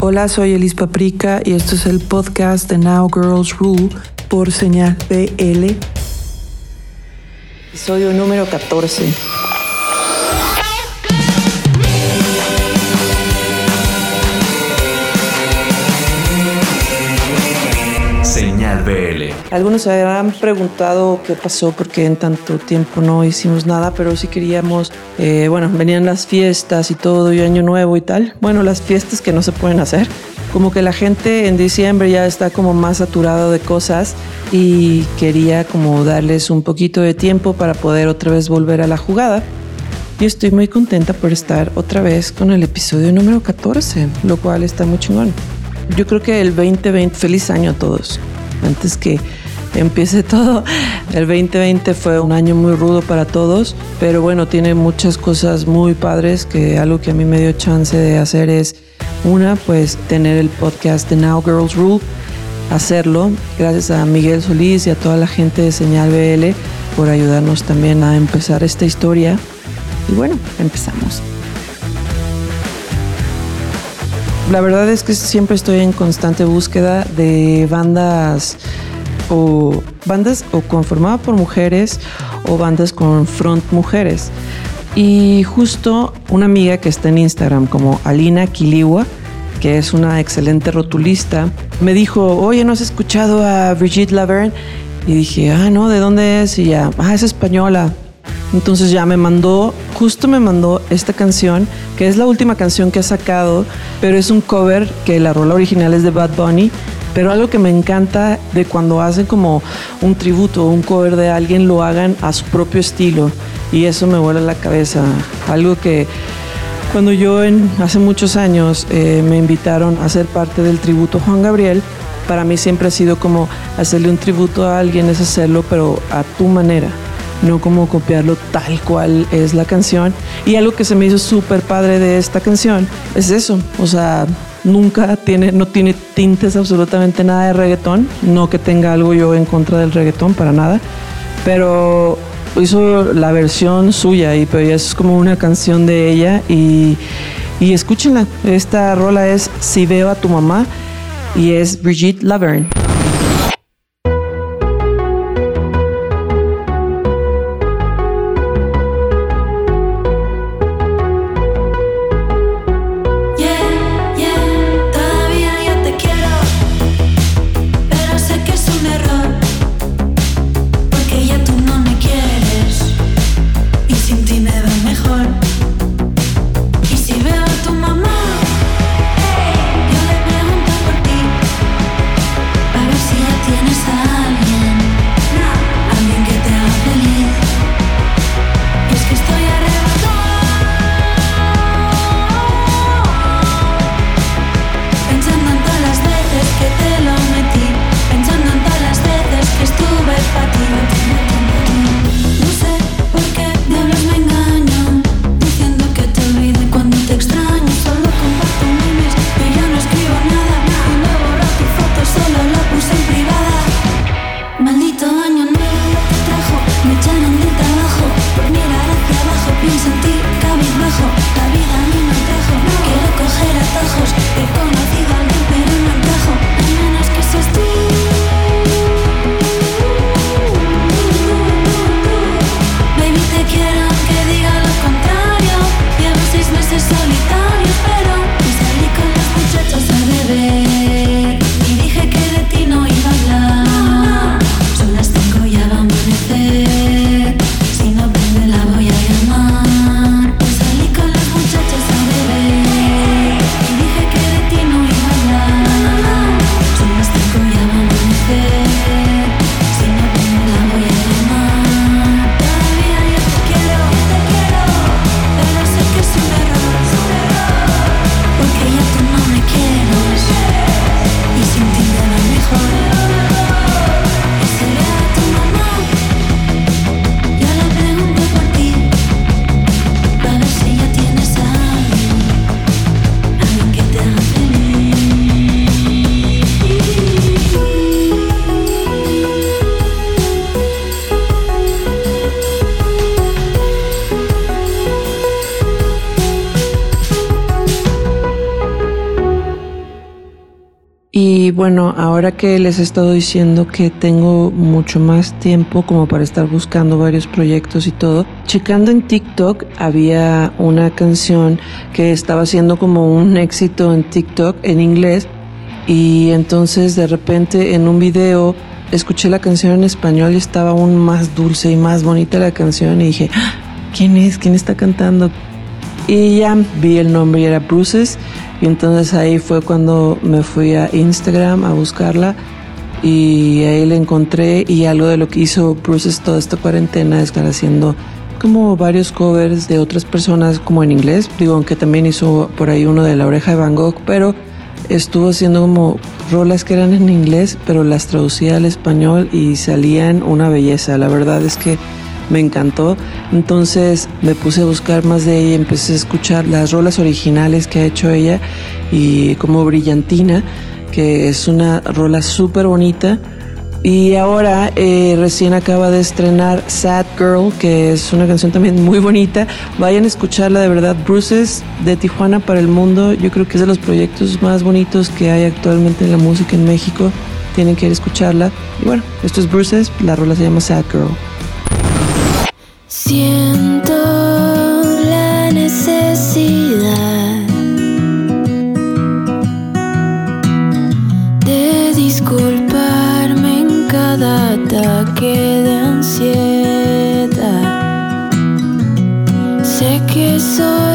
Hola, soy Elis Paprika y esto es el podcast de Now Girls Rule por señal BL. Episodio número 14. BL. Algunos se habrán preguntado qué pasó porque en tanto tiempo no hicimos nada, pero sí queríamos, eh, bueno, venían las fiestas y todo, y año nuevo y tal. Bueno, las fiestas que no se pueden hacer. Como que la gente en diciembre ya está como más saturado de cosas y quería como darles un poquito de tiempo para poder otra vez volver a la jugada. Y estoy muy contenta por estar otra vez con el episodio número 14, lo cual está muy chingón. Yo creo que el 2020, feliz año a todos. Antes que empiece todo, el 2020 fue un año muy rudo para todos, pero bueno, tiene muchas cosas muy padres que algo que a mí me dio chance de hacer es una, pues tener el podcast de Now Girls Rule, hacerlo, gracias a Miguel Solís y a toda la gente de Señal BL por ayudarnos también a empezar esta historia. Y bueno, empezamos. La verdad es que siempre estoy en constante búsqueda de bandas o bandas o conformadas por mujeres o bandas con front mujeres. Y justo una amiga que está en Instagram como Alina Kiliwa, que es una excelente rotulista, me dijo, oye, ¿no has escuchado a Brigitte Laverne? Y dije, ah, no, ¿de dónde es? Y ya, ah, es española. Entonces ya me mandó, justo me mandó esta canción, que es la última canción que ha sacado, pero es un cover que la rola original es de Bad Bunny. Pero algo que me encanta de cuando hacen como un tributo un cover de alguien, lo hagan a su propio estilo. Y eso me vuela la cabeza. Algo que cuando yo hace muchos años eh, me invitaron a ser parte del tributo Juan Gabriel, para mí siempre ha sido como hacerle un tributo a alguien, es hacerlo, pero a tu manera no como copiarlo tal cual es la canción. Y algo que se me hizo súper padre de esta canción es eso, o sea, nunca tiene, no tiene tintes absolutamente nada de reggaetón, no que tenga algo yo en contra del reggaetón, para nada, pero hizo la versión suya y pero es como una canción de ella y, y escúchenla, esta rola es Si veo a tu mamá y es Brigitte Laverne. Y bueno, ahora que les he estado diciendo que tengo mucho más tiempo como para estar buscando varios proyectos y todo, checando en TikTok había una canción que estaba haciendo como un éxito en TikTok en inglés y entonces de repente en un video escuché la canción en español y estaba aún más dulce y más bonita la canción y dije, "Ah, ¿quién es? ¿Quién está cantando? Y ya vi el nombre y era Bruces. Y entonces ahí fue cuando me fui a Instagram a buscarla. Y ahí la encontré. Y algo de lo que hizo Bruces toda esta cuarentena es estar haciendo como varios covers de otras personas como en inglés. Digo, aunque también hizo por ahí uno de La Oreja de Van Gogh. Pero estuvo haciendo como rolas que eran en inglés, pero las traducía al español y salían una belleza. La verdad es que me encantó. Entonces me puse a buscar más de ella, empecé a escuchar las rolas originales que ha hecho ella y como Brillantina, que es una rola súper bonita. Y ahora eh, recién acaba de estrenar Sad Girl, que es una canción también muy bonita. Vayan a escucharla de verdad. Bruces de Tijuana para el mundo. Yo creo que es de los proyectos más bonitos que hay actualmente en la música en México. Tienen que ir a escucharla. Y bueno, esto es Bruces. La rola se llama Sad Girl. Siento la necesidad de disculparme en cada ataque de ansiedad. Sé que soy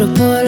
museo de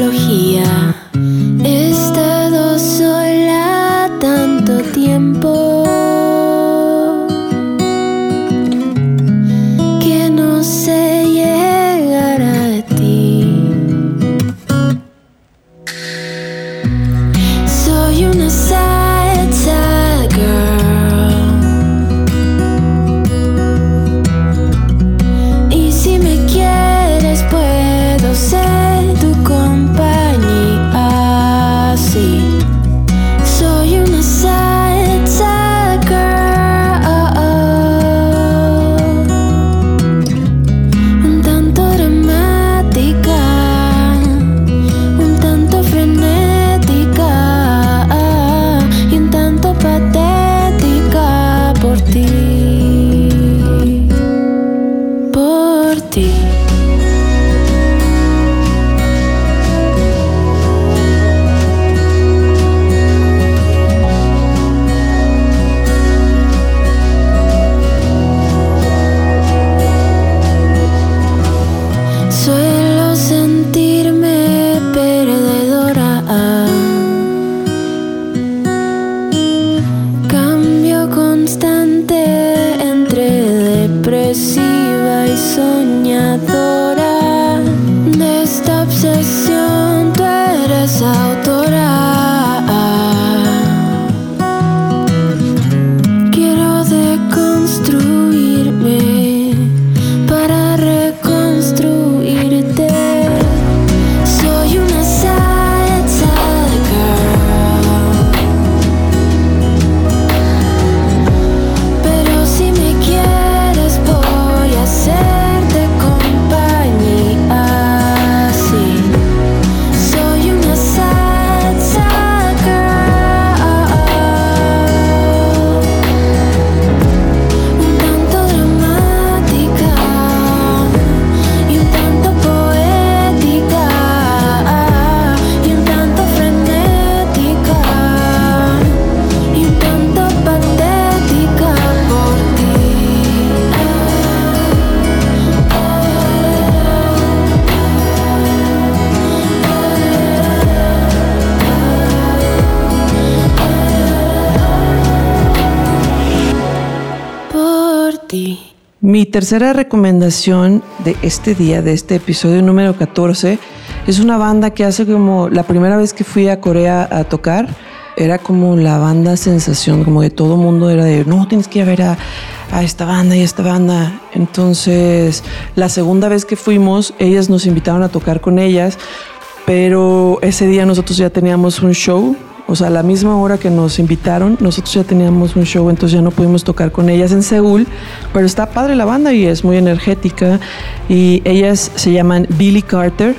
tercera recomendación de este día, de este episodio número 14, es una banda que hace como la primera vez que fui a Corea a tocar, era como la banda sensación, como que todo mundo era de, no, tienes que ir a ver a, a esta banda y esta banda. Entonces, la segunda vez que fuimos, ellas nos invitaron a tocar con ellas, pero ese día nosotros ya teníamos un show. O sea, a la misma hora que nos invitaron, nosotros ya teníamos un show, entonces ya no pudimos tocar con ellas en Seúl, pero está padre la banda y es muy energética. Y ellas se llaman Billy Carter,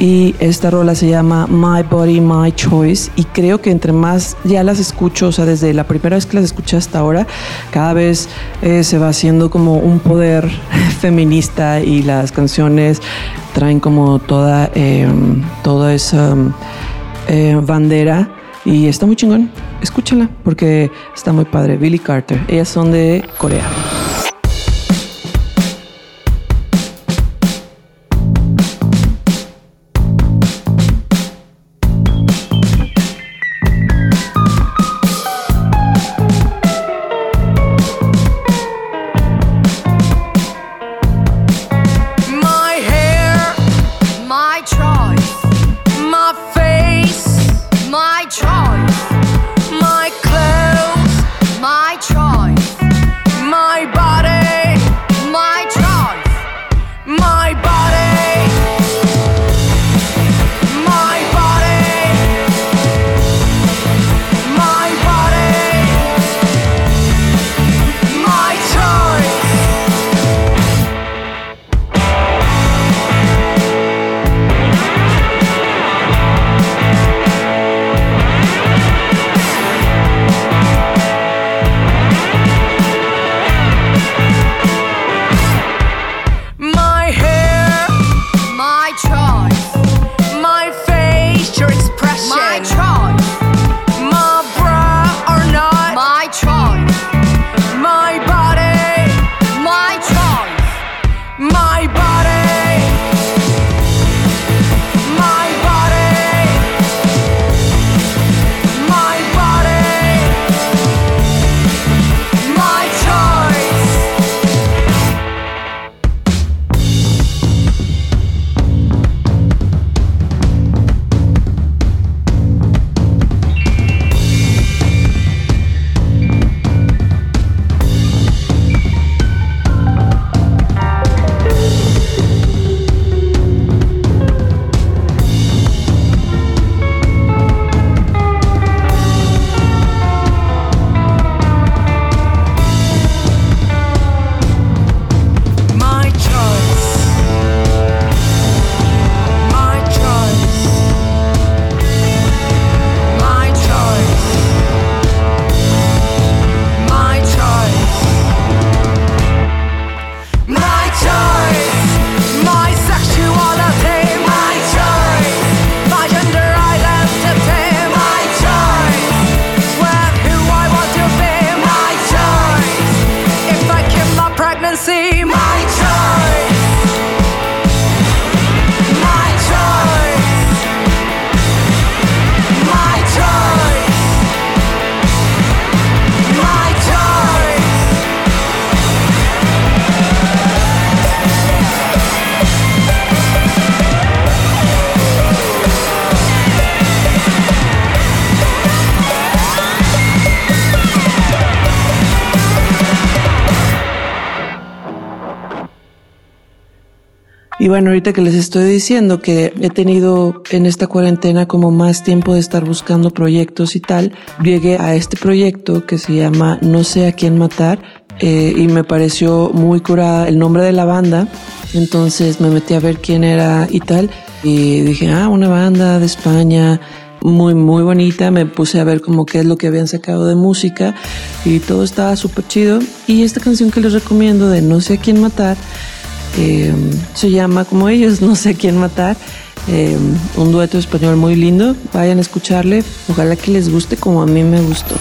y esta rola se llama My Body, My Choice y creo que entre más ya las escucho, o sea, desde la primera vez que las escuché hasta ahora, cada vez eh, se va haciendo como un poder feminista y las canciones traen como toda, eh, toda esa eh, bandera y está muy chingón. Escúchala porque está muy padre. Billy Carter, ellas son de Corea. Y bueno, ahorita que les estoy diciendo que he tenido en esta cuarentena como más tiempo de estar buscando proyectos y tal, llegué a este proyecto que se llama No sé a quién matar eh, y me pareció muy curada el nombre de la banda. Entonces me metí a ver quién era y tal y dije, ah, una banda de España muy, muy bonita. Me puse a ver como qué es lo que habían sacado de música y todo estaba súper chido. Y esta canción que les recomiendo de No sé a quién matar eh, se llama como ellos, no sé quién matar. Eh, un dueto español muy lindo. Vayan a escucharle. Ojalá que les guste como a mí me gustó.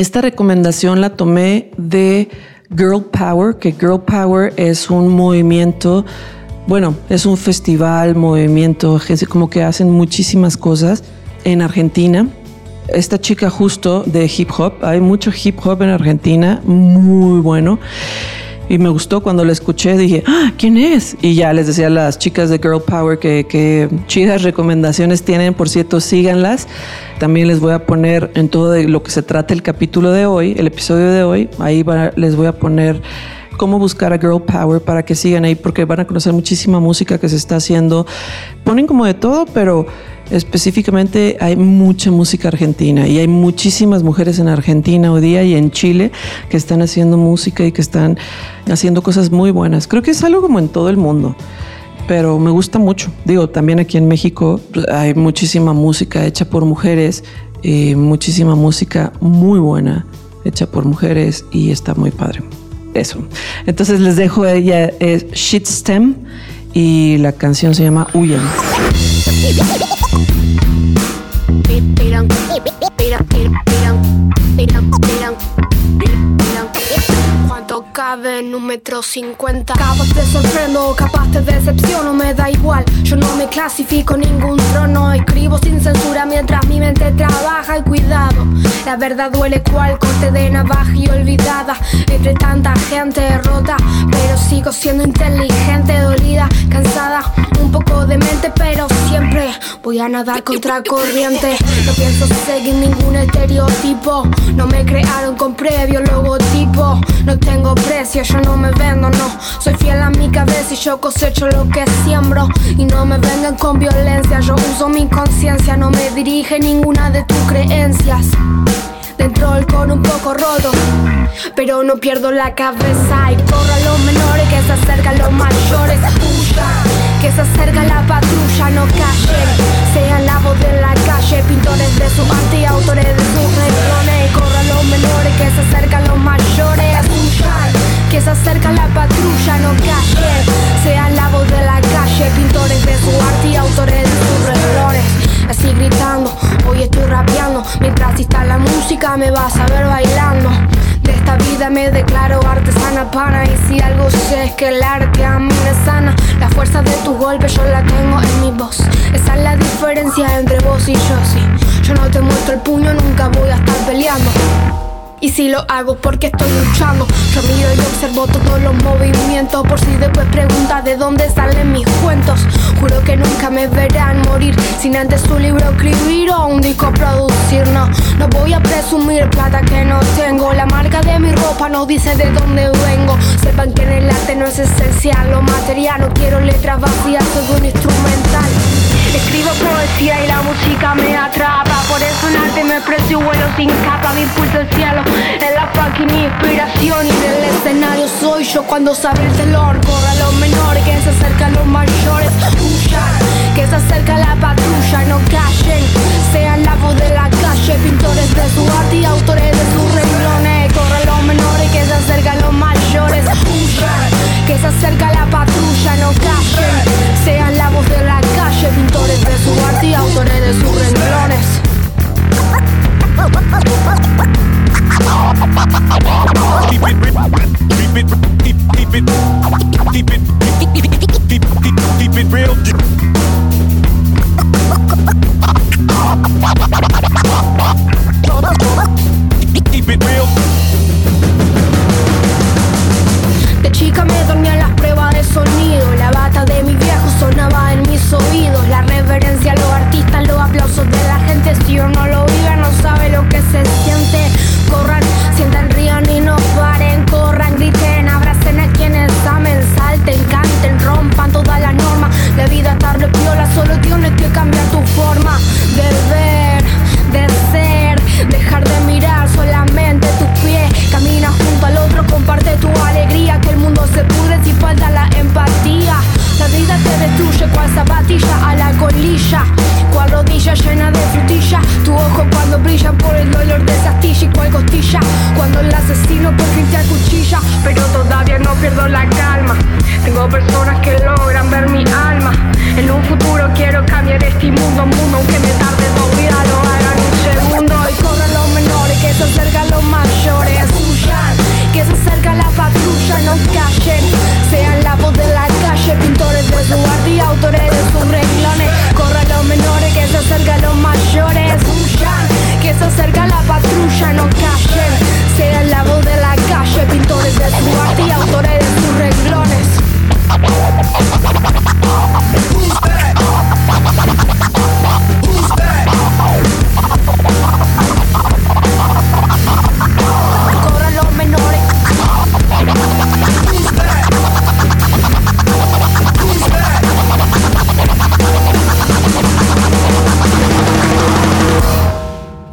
Esta recomendación la tomé de Girl Power, que Girl Power es un movimiento, bueno, es un festival, movimiento, como que hacen muchísimas cosas en Argentina. Esta chica justo de hip hop, hay mucho hip hop en Argentina, muy bueno. Y me gustó cuando la escuché, dije, ah, ¿quién es? Y ya les decía a las chicas de Girl Power que, que chidas recomendaciones tienen, por cierto, síganlas. También les voy a poner en todo de lo que se trata el capítulo de hoy, el episodio de hoy, ahí va- les voy a poner cómo buscar a Girl Power para que sigan ahí, porque van a conocer muchísima música que se está haciendo. Ponen como de todo, pero específicamente hay mucha música argentina y hay muchísimas mujeres en Argentina hoy día y en Chile que están haciendo música y que están haciendo cosas muy buenas. Creo que es algo como en todo el mundo pero me gusta mucho. Digo, también aquí en México pues, hay muchísima música hecha por mujeres, eh, muchísima música muy buena hecha por mujeres y está muy padre. Eso. Entonces les dejo ella es Shitstem y la canción se llama Huyan. don't, they don't, they don't, they don't, they don't, they don't. ¿Cuánto cabe en un metro cincuenta? Capaz te sorprendo, capaz te decepciono, me da igual. Yo no me clasifico ningún trono, escribo sin censura mientras mi mente trabaja y cuidado. La verdad duele cual corte de navaja y olvidada entre tanta gente rota, pero sigo siendo inteligente, dolida, cansada, un poco de mente, pero siempre voy a nadar contra corriente. No pienso seguir ningún estereotipo, no me crearon con previo logotipo. Tengo precio, yo no me vendo, no. Soy fiel a mi cabeza y yo cosecho lo que siembro. Y no me vengan con violencia, yo uso mi conciencia, no me dirige ninguna de tus creencias. Dentro del con un poco roto, pero no pierdo la cabeza y corro a los menores que se acercan los mayores. Que se acerca la patrulla, no callen. Sean la voz de la calle, pintores de su arte y autores de sus renglones. Corro a los menores que se acercan los mayores. Huya, que se acerca la patrulla, no callen. Sean la voz de la calle, pintores de su arte y autores de sus renglones. Así gritando, hoy estoy rapeando. Mientras está la música, me vas a ver bailando. De esta vida me declaro artesana pana. Y si algo sé es que el arte a mí me sana. La fuerza de tus golpes yo la tengo en mi voz. Esa es la diferencia entre vos y yo, sí. Yo no te muestro el puño, nunca voy a estar peleando. Y si lo hago porque estoy luchando Yo miro y observo todos los movimientos. Por si después preguntas de dónde salen mis cuentos. Juro que nunca me verán morir Sin antes un libro escribir o un disco producir. No, no voy a presumir plata que no tengo. La marca de mi ropa no dice de dónde vengo. Sepan que en el arte no es esencial Lo material, no quiero letras vacías Soy un instrumental Escribo poesía y la música me atrapa. Por eso en arte me expreso vuelo sin capa. Mi impulso el cielo es la fucking inspiración. Y del escenario soy yo cuando se abre el telón. Corre a los menores que se acercan los mayores. Huya, que se acerca la patrulla. No callen, sean la voz de la calle. Pintores de su arte y autores de sus renglones. Corre a los menores que se acercan los mayores. Huya, que se acerca la patrulla. No callen, sean la voz de la de su arte y autores de sus renglones. De chica me dormía las pruebas de sonido La bata de mi sonaba en mis oídos. La reverencia a los artistas, los aplausos de la gente. Si uno no lo vive no sabe lo que se siente. Corran, sientan, rían y no paren. Corran, griten, abracen a quienes amen. Salten, canten, rompan todas las normas La vida está repiola, solo tienes que cambiar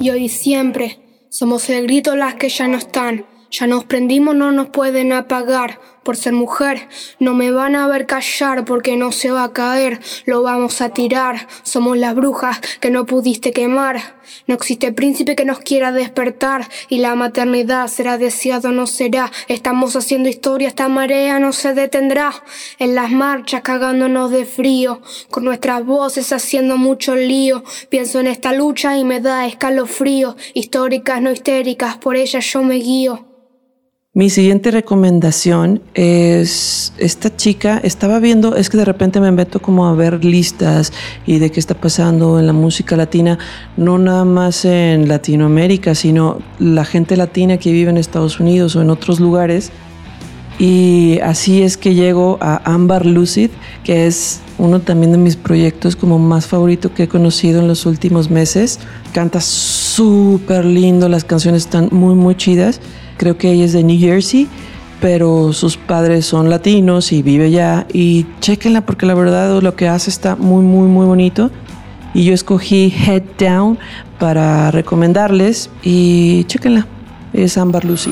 y hoy siempre. Somos el grito las que ya no están. Ya nos prendimos, no nos pueden apagar. Por ser mujer, no me van a ver callar porque no se va a caer. Lo vamos a tirar. Somos las brujas que no pudiste quemar. No existe príncipe que nos quiera despertar. Y la maternidad será deseado no será. Estamos haciendo historia, esta marea no se detendrá. En las marchas cagándonos de frío. Con nuestras voces haciendo mucho lío. Pienso en esta lucha y me da escalofrío. Históricas, no histéricas, por ellas yo me guío. Mi siguiente recomendación es esta chica, estaba viendo, es que de repente me meto como a ver listas y de qué está pasando en la música latina, no nada más en Latinoamérica, sino la gente latina que vive en Estados Unidos o en otros lugares. Y así es que llego a Amber Lucid, que es uno también de mis proyectos como más favorito que he conocido en los últimos meses. Canta súper lindo, las canciones están muy, muy chidas. Creo que ella es de New Jersey, pero sus padres son latinos y vive allá. Y chequenla porque la verdad lo que hace está muy, muy, muy bonito. Y yo escogí Head Down para recomendarles y chequenla. Es Amber Lucy.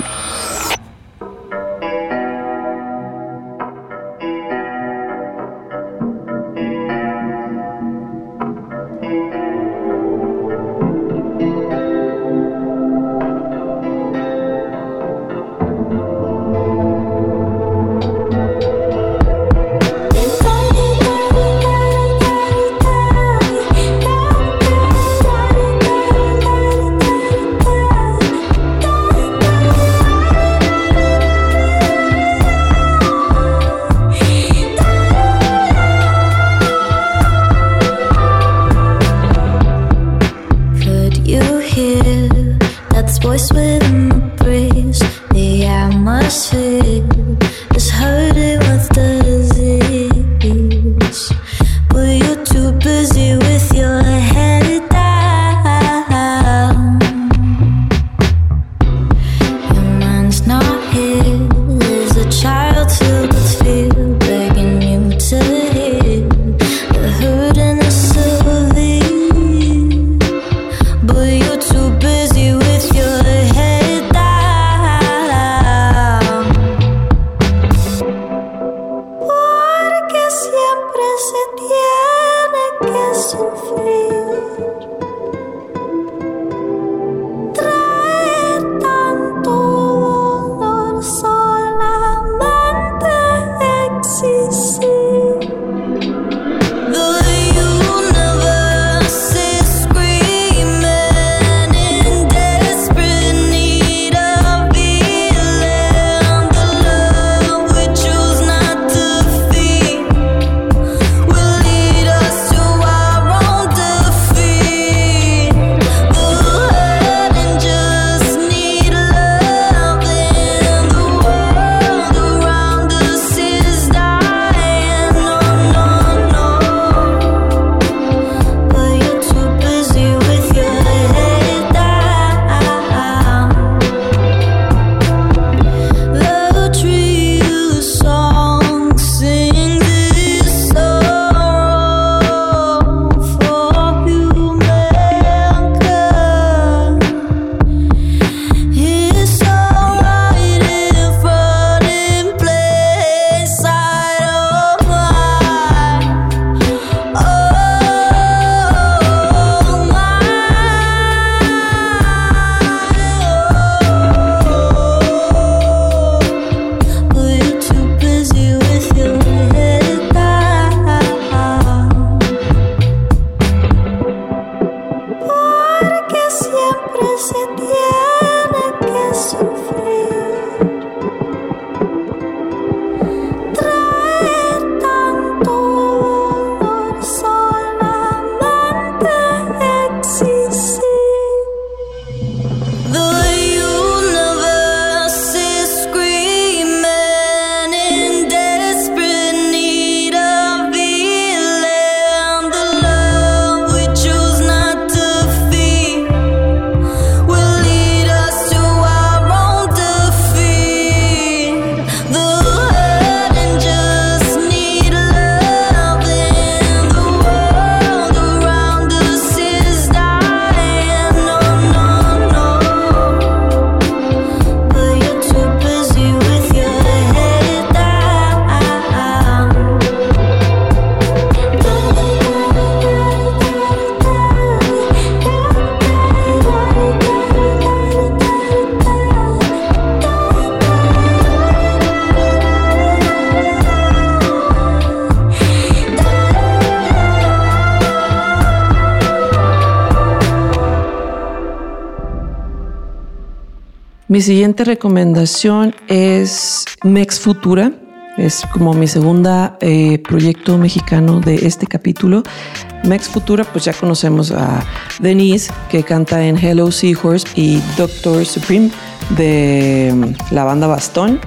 Mi siguiente recomendación es Mex Futura. Es como mi segunda eh, proyecto mexicano de este capítulo. Mex Futura, pues ya conocemos a Denise, que canta en Hello Seahorse, y Doctor Supreme de mm, la banda Bastón.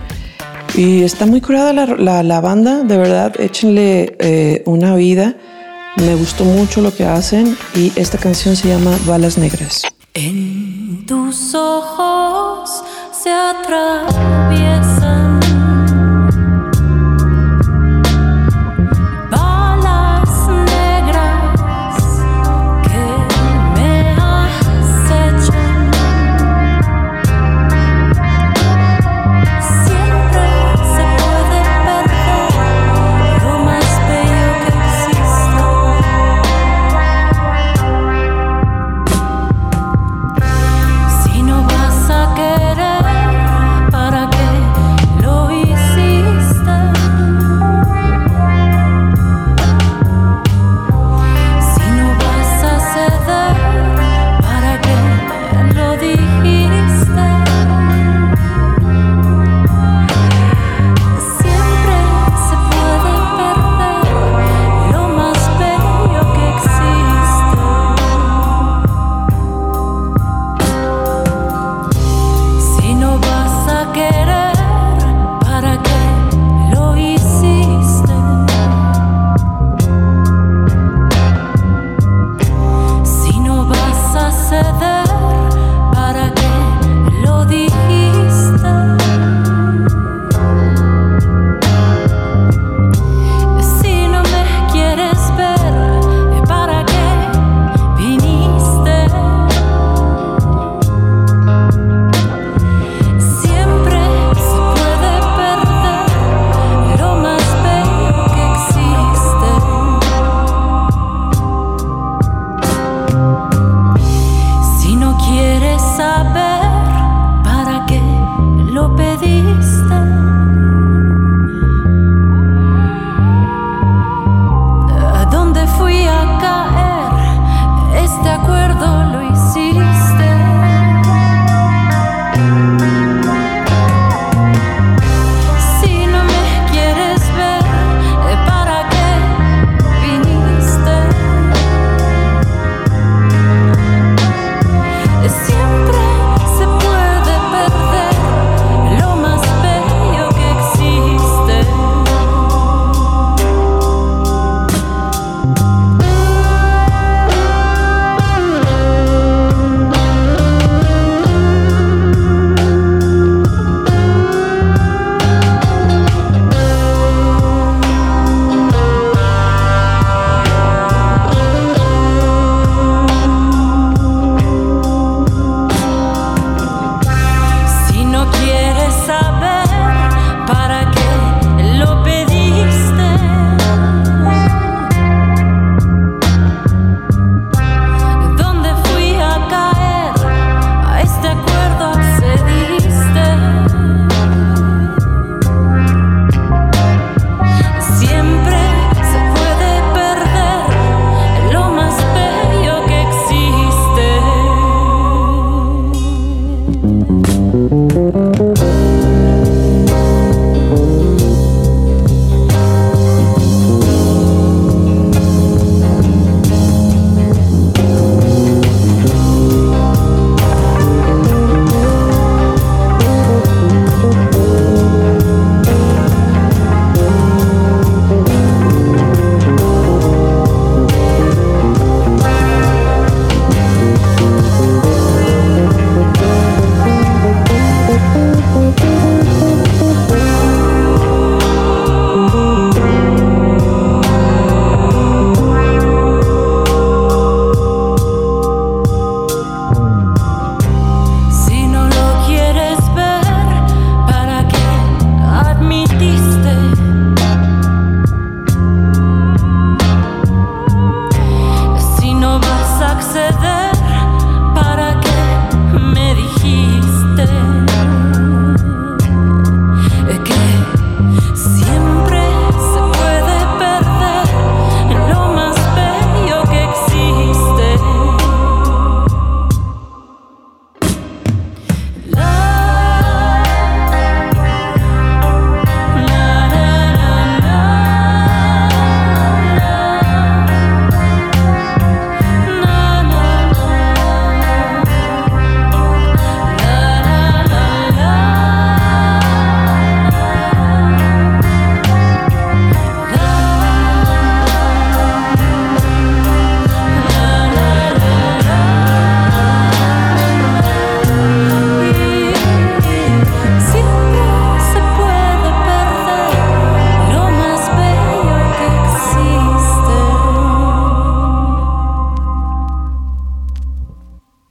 Y está muy curada la, la- banda, de verdad, échenle eh, una vida. Me gustó mucho lo que hacen y esta canción se llama Balas Negras. En tus ojos se atraviesan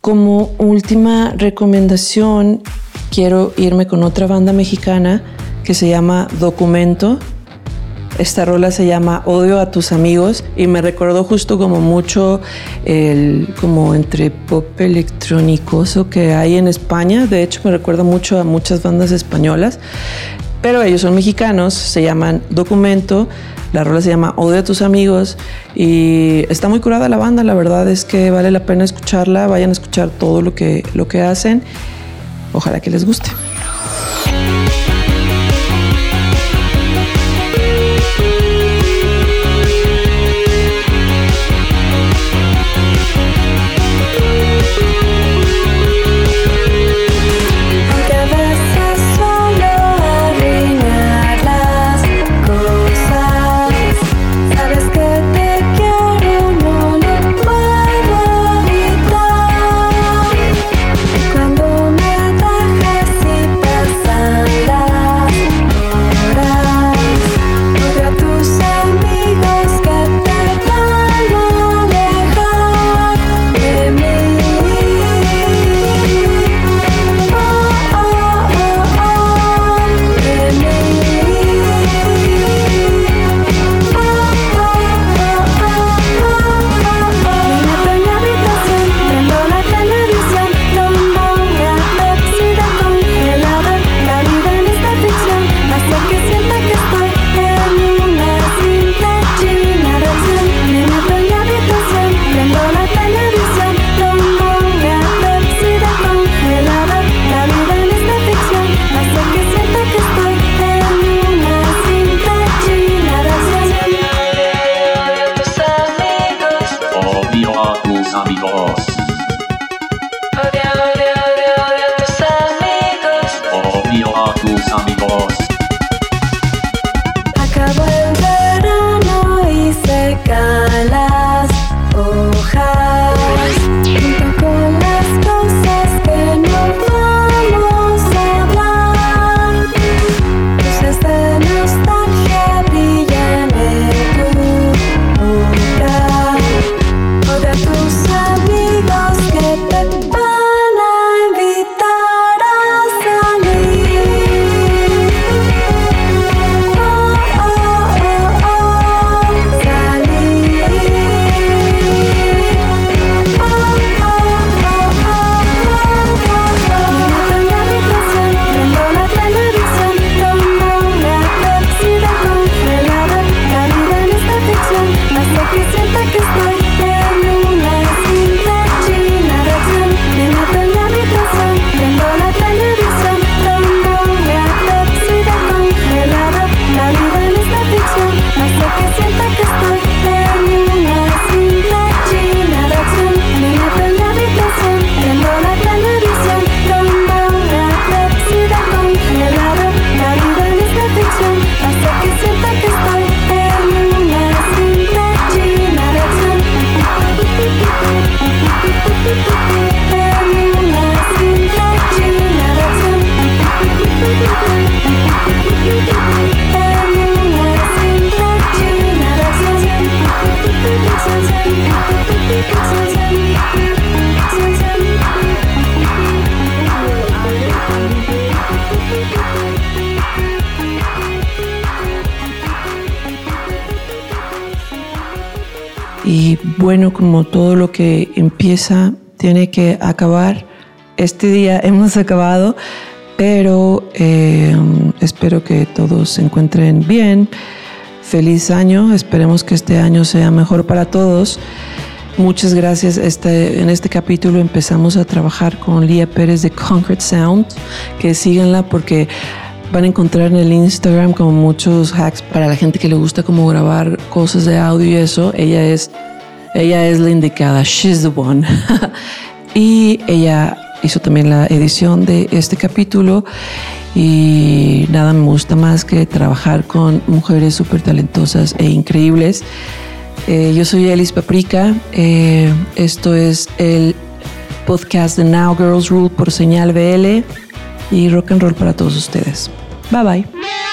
como última recomendación, quiero irme con otra banda mexicana que se llama Documento. Esta rola se llama Odio a tus amigos y me recordó justo como mucho el como entre pop electrónicoso que hay en España. De hecho, me recuerda mucho a muchas bandas españolas, pero ellos son mexicanos, se llaman Documento. La rola se llama Odio a tus amigos y está muy curada la banda. La verdad es que vale la pena escucharla. Vayan a escuchar todo lo que, lo que hacen. Ojalá que les guste. Y bueno, como todo lo que empieza tiene que acabar, este día hemos acabado, pero eh, espero que todos se encuentren bien. Feliz año, esperemos que este año sea mejor para todos. Muchas gracias. Este, en este capítulo empezamos a trabajar con Lía Pérez de Concrete Sound, que síganla porque van a encontrar en el Instagram como muchos hacks para la gente que le gusta como grabar cosas de audio y eso. Ella es, ella es la indicada. She's the one. y ella hizo también la edición de este capítulo y nada me gusta más que trabajar con mujeres súper talentosas e increíbles. Eh, yo soy Elis Paprika. Eh, esto es el podcast de Now Girls Rule por Señal BL y rock and roll para todos ustedes. Bye bye.